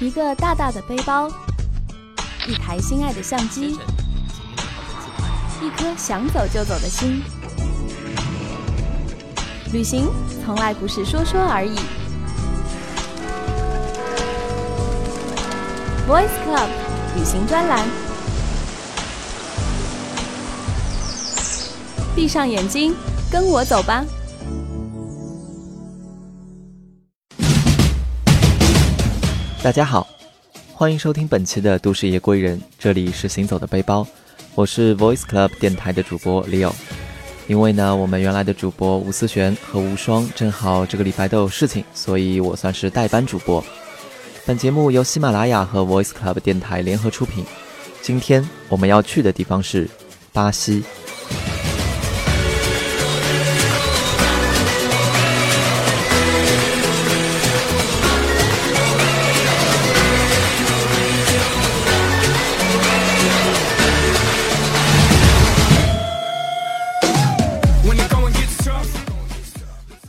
一个大大的背包，一台心爱的相机，一颗想走就走的心。旅行从来不是说说而已。Voice Club 旅行专栏，闭上眼睛，跟我走吧。大家好，欢迎收听本期的《都市夜归人》，这里是行走的背包，我是 Voice Club 电台的主播 Leo。因为呢，我们原来的主播吴思璇和吴双正好这个礼拜都有事情，所以我算是代班主播。本节目由喜马拉雅和 Voice Club 电台联合出品。今天我们要去的地方是巴西。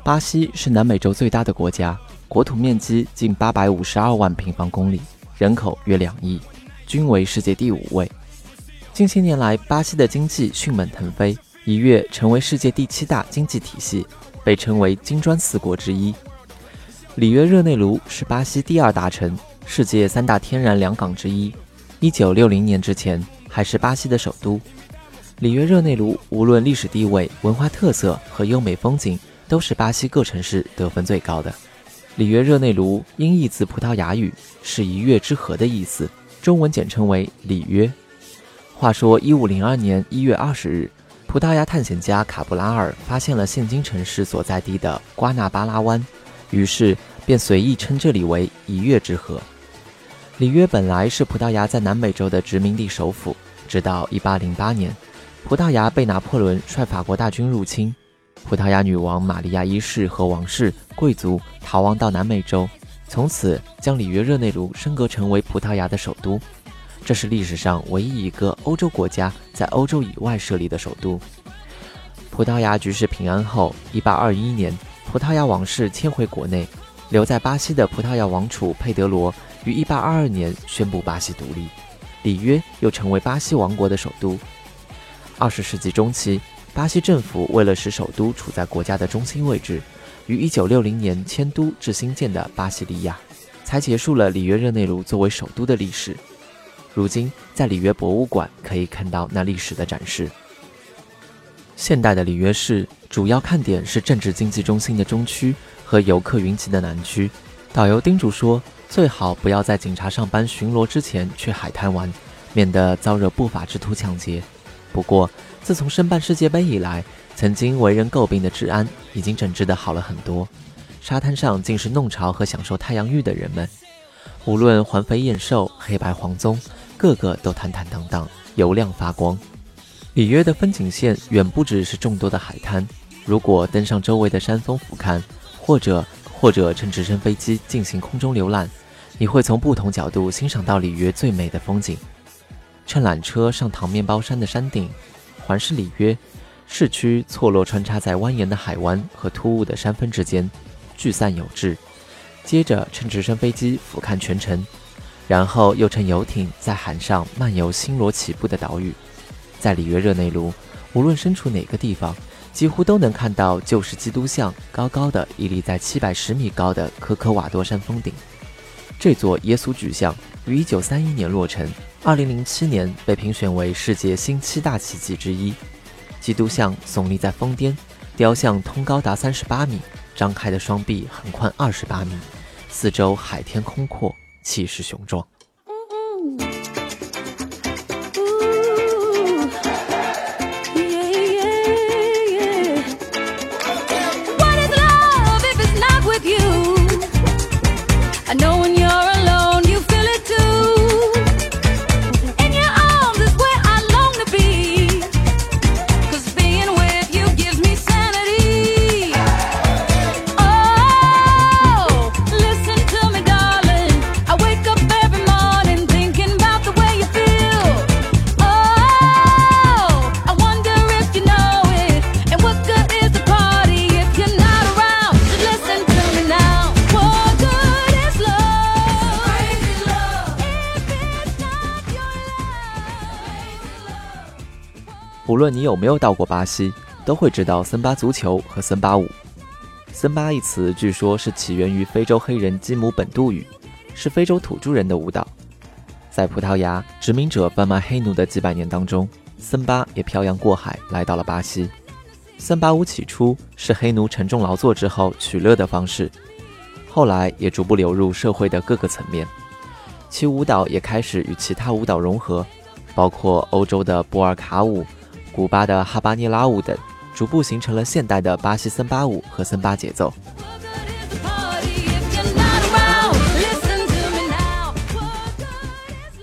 巴西是南美洲最大的国家，国土面积近八百五十二万平方公里，人口约两亿，均为世界第五位。近些年来，巴西的经济迅猛腾飞，一跃成为世界第七大经济体系，被称为“金砖四国”之一。里约热内卢是巴西第二大城，世界三大天然良港之一。一九六零年之前，还是巴西的首都。里约热内卢无论历史地位、文化特色和优美风景。都是巴西各城市得分最高的。里约热内卢音译自葡萄牙语，是一月之河的意思，中文简称为里约。话说，一五零二年一月二十日，葡萄牙探险家卡布拉尔发现了现今城市所在地的瓜纳巴拉湾，于是便随意称这里为一月之河。里约本来是葡萄牙在南美洲的殖民地首府，直到一八零八年，葡萄牙被拿破仑率法国大军入侵。葡萄牙女王玛利亚一世和王室贵族逃亡到南美洲，从此将里约热内卢升格成为葡萄牙的首都。这是历史上唯一一个欧洲国家在欧洲以外设立的首都。葡萄牙局势平安后，1821年，葡萄牙王室迁回国内，留在巴西的葡萄牙王储佩德罗于1822年宣布巴西独立，里约又成为巴西王国的首都。20世纪中期。巴西政府为了使首都处在国家的中心位置，于1960年迁都至新建的巴西利亚，才结束了里约热内卢作为首都的历史。如今，在里约博物馆可以看到那历史的展示。现代的里约市主要看点是政治经济中心的中区和游客云集的南区。导游叮嘱说，最好不要在警察上班巡逻之前去海滩玩，免得遭惹不法之徒抢劫。不过，自从申办世界杯以来，曾经为人诟病的治安已经整治得好了很多。沙滩上尽是弄潮和享受太阳浴的人们，无论环肥燕瘦、黑白黄棕，个个都坦坦荡荡、油亮发光。里约的风景线远不只是众多的海滩，如果登上周围的山峰俯瞰，或者或者乘直升飞机进行空中浏览，你会从不同角度欣赏到里约最美的风景。乘缆车上唐面包山的山顶。环视里约市区，错落穿插在蜿蜒的海湾和突兀的山峰之间，聚散有致。接着乘直升飞机俯瞰全城，然后又乘游艇在海上漫游星罗棋布的岛屿。在里约热内卢，无论身处哪个地方，几乎都能看到旧式基督像高高的屹立在七百十米高的科科瓦多山峰顶。这座耶稣巨像于一九三一年落成。二零零七年被评选为世界新七大奇迹之一。基督像耸立在峰巅，雕像通高达三十八米，张开的双臂横宽二十八米，四周海天空阔，气势雄壮。不论你有没有到过巴西，都会知道森巴足球和森巴舞。森巴一词据说是起源于非洲黑人基姆本杜语，是非洲土著人的舞蹈。在葡萄牙殖民者贩卖黑奴的几百年当中，森巴也漂洋过海来到了巴西。森巴舞起初是黑奴沉重劳作之后取乐的方式，后来也逐步流入社会的各个层面。其舞蹈也开始与其他舞蹈融合，包括欧洲的波尔卡舞、古巴的哈巴涅拉舞等，逐步形成了现代的巴西森巴舞和森巴节奏。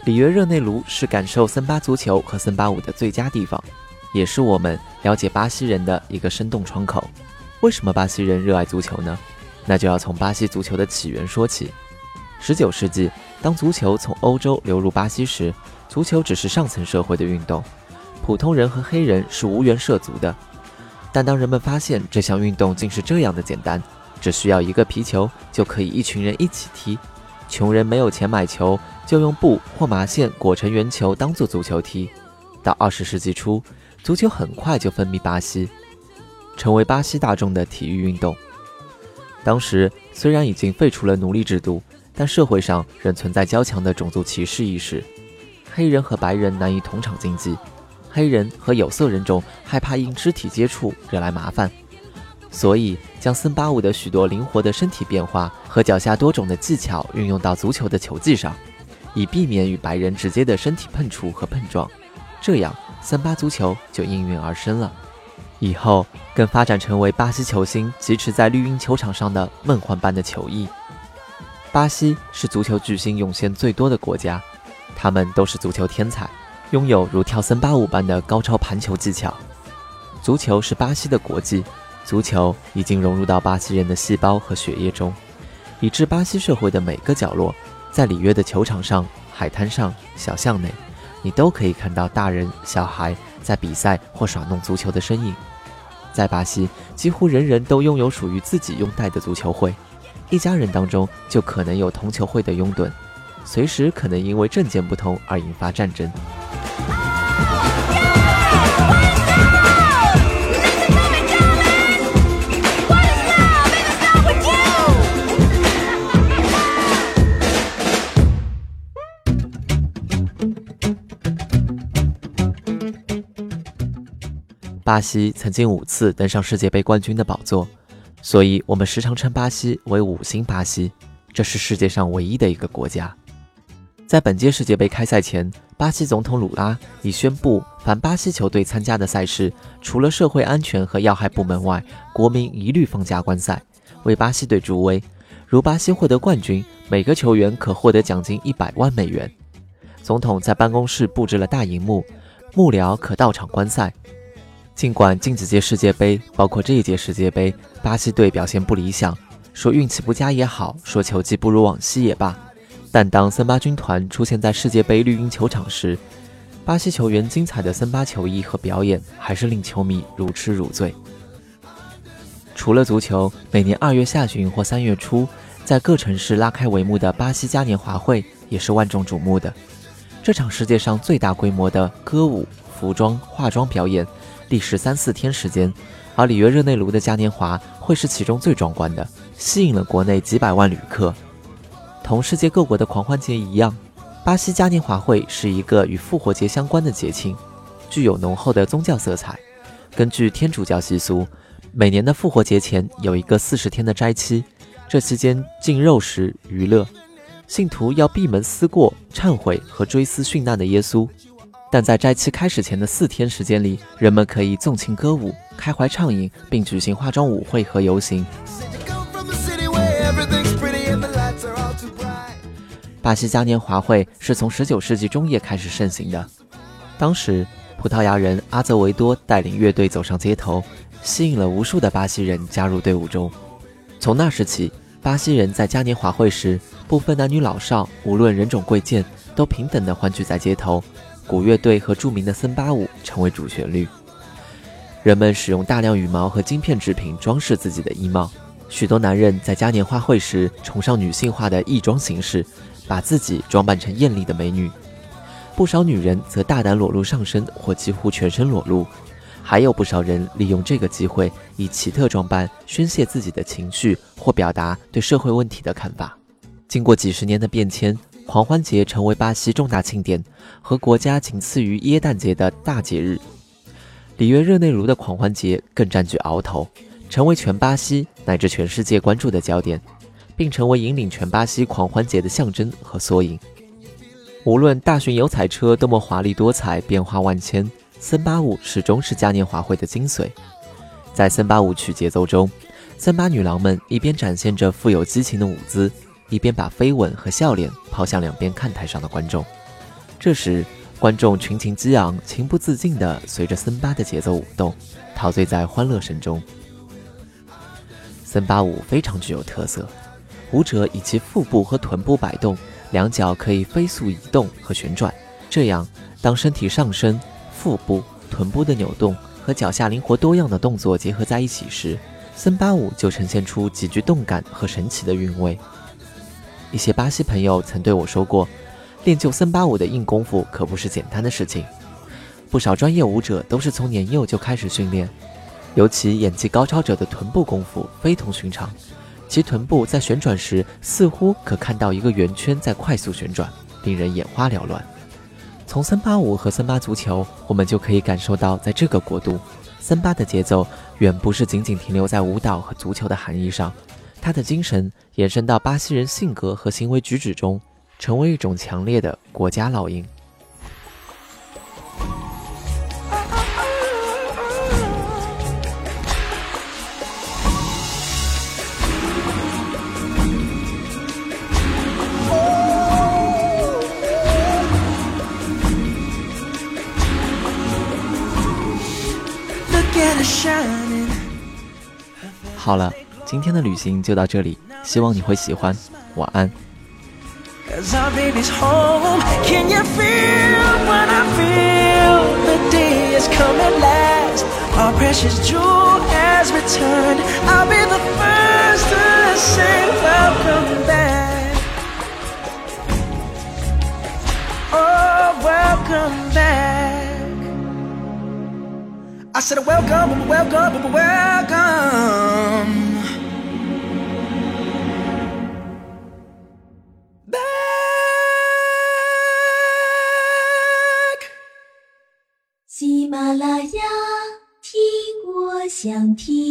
里约热内卢是感受森巴足球和森巴舞的最佳地方，也是我们了解巴西人的一个生动窗口。为什么巴西人热爱足球呢？那就要从巴西足球的起源说起。十九世纪，当足球从欧洲流入巴西时，足球只是上层社会的运动，普通人和黑人是无缘涉足的。但当人们发现这项运动竟是这样的简单，只需要一个皮球就可以一群人一起踢，穷人没有钱买球。就用布或麻线裹成圆球当做足球踢。到二十世纪初，足球很快就风靡巴西，成为巴西大众的体育运动。当时虽然已经废除了奴隶制度，但社会上仍存在较强的种族歧视意识，黑人和白人难以同场竞技，黑人和有色人种害怕因肢体接触惹来麻烦，所以将森巴舞的许多灵活的身体变化和脚下多种的技巧运用到足球的球技上。以避免与白人直接的身体碰触和碰撞，这样森巴足球就应运而生了。以后更发展成为巴西球星疾驰在绿茵球场上的梦幻般的球艺。巴西是足球巨星涌现最多的国家，他们都是足球天才，拥有如跳森巴舞般的高超盘球技巧。足球是巴西的国际，足球已经融入到巴西人的细胞和血液中，以致巴西社会的每个角落。在里约的球场上、海滩上、小巷内，你都可以看到大人小孩在比赛或耍弄足球的身影。在巴西，几乎人人都拥有属于自己拥戴的足球会，一家人当中就可能有同球会的拥趸，随时可能因为政见不同而引发战争。巴西曾经五次登上世界杯冠军的宝座，所以我们时常称巴西为“五星巴西”。这是世界上唯一的一个国家。在本届世界杯开赛前，巴西总统鲁拉已宣布，凡巴西球队参加的赛事，除了社会安全和要害部门外，国民一律放假观赛，为巴西队助威。如巴西获得冠军，每个球员可获得奖金一百万美元。总统在办公室布置了大荧幕，幕僚可到场观赛。尽管近几届世界杯，包括这一届世界杯，巴西队表现不理想，说运气不佳也好，说球技不如往昔也罢，但当森巴军团出现在世界杯绿茵球场时，巴西球员精彩的森巴球衣和表演还是令球迷如痴如醉。除了足球，每年二月下旬或三月初，在各城市拉开帷幕的巴西嘉年华会也是万众瞩目的。这场世界上最大规模的歌舞、服装、化妆表演。历时三四天时间，而里约热内卢的嘉年华会是其中最壮观的，吸引了国内几百万旅客。同世界各国的狂欢节一样，巴西嘉年华会是一个与复活节相关的节庆，具有浓厚的宗教色彩。根据天主教习俗，每年的复活节前有一个四十天的斋期，这期间禁肉食、娱乐，信徒要闭门思过、忏悔和追思殉难的耶稣。但在斋期开始前的四天时间里，人们可以纵情歌舞、开怀畅饮，并举行化妆舞会和游行。巴西嘉年华会是从19世纪中叶开始盛行的。当时，葡萄牙人阿泽维多带领乐队走上街头，吸引了无数的巴西人加入队伍中。从那时起，巴西人在嘉年华会时，不分男女老少，无论人种贵贱，都平等地欢聚在街头。古乐队和著名的森巴舞成为主旋律，人们使用大量羽毛和晶片制品装饰自己的衣帽。许多男人在嘉年华会时崇尚女性化的义装形式，把自己装扮成艳丽的美女；不少女人则大胆裸露上身或几乎全身裸露，还有不少人利用这个机会以奇特装扮宣泄自己的情绪或表达对社会问题的看法。经过几十年的变迁，狂欢节成为巴西重大庆典和国家仅次于耶诞节的大节日。里约热内卢的狂欢节更占据鳌头，成为全巴西乃至全世界关注的焦点，并成为引领全巴西狂欢节的象征和缩影。无论大型油彩车多么华丽多彩、变化万千，森巴舞始终是嘉年华会的精髓。在森巴舞曲节奏中，森巴女郎们一边展现着富有激情的舞姿，一边把飞吻和笑脸抛向两边看台上的观众。这时，观众群情激昂，情不自禁地随着森巴的节奏舞动，陶醉在欢乐声中。森巴舞非常具有特色，舞者以其腹部和臀部摆动。两脚可以飞速移动和旋转，这样当身体上身、腹部、臀部的扭动和脚下灵活多样的动作结合在一起时，森巴舞就呈现出极具动感和神奇的韵味。一些巴西朋友曾对我说过，练就森巴舞的硬功夫可不是简单的事情，不少专业舞者都是从年幼就开始训练，尤其演技高超者的臀部功夫非同寻常。其臀部在旋转时，似乎可看到一个圆圈在快速旋转，令人眼花缭乱。从森巴舞和森巴足球，我们就可以感受到，在这个国度，森巴的节奏远不是仅仅停留在舞蹈和足球的含义上，它的精神延伸到巴西人性格和行为举止中，成为一种强烈的国家烙印。好了，今天的旅行就到这里，希望你会喜欢。晚安。I said welcome, welcome, welcome 想听。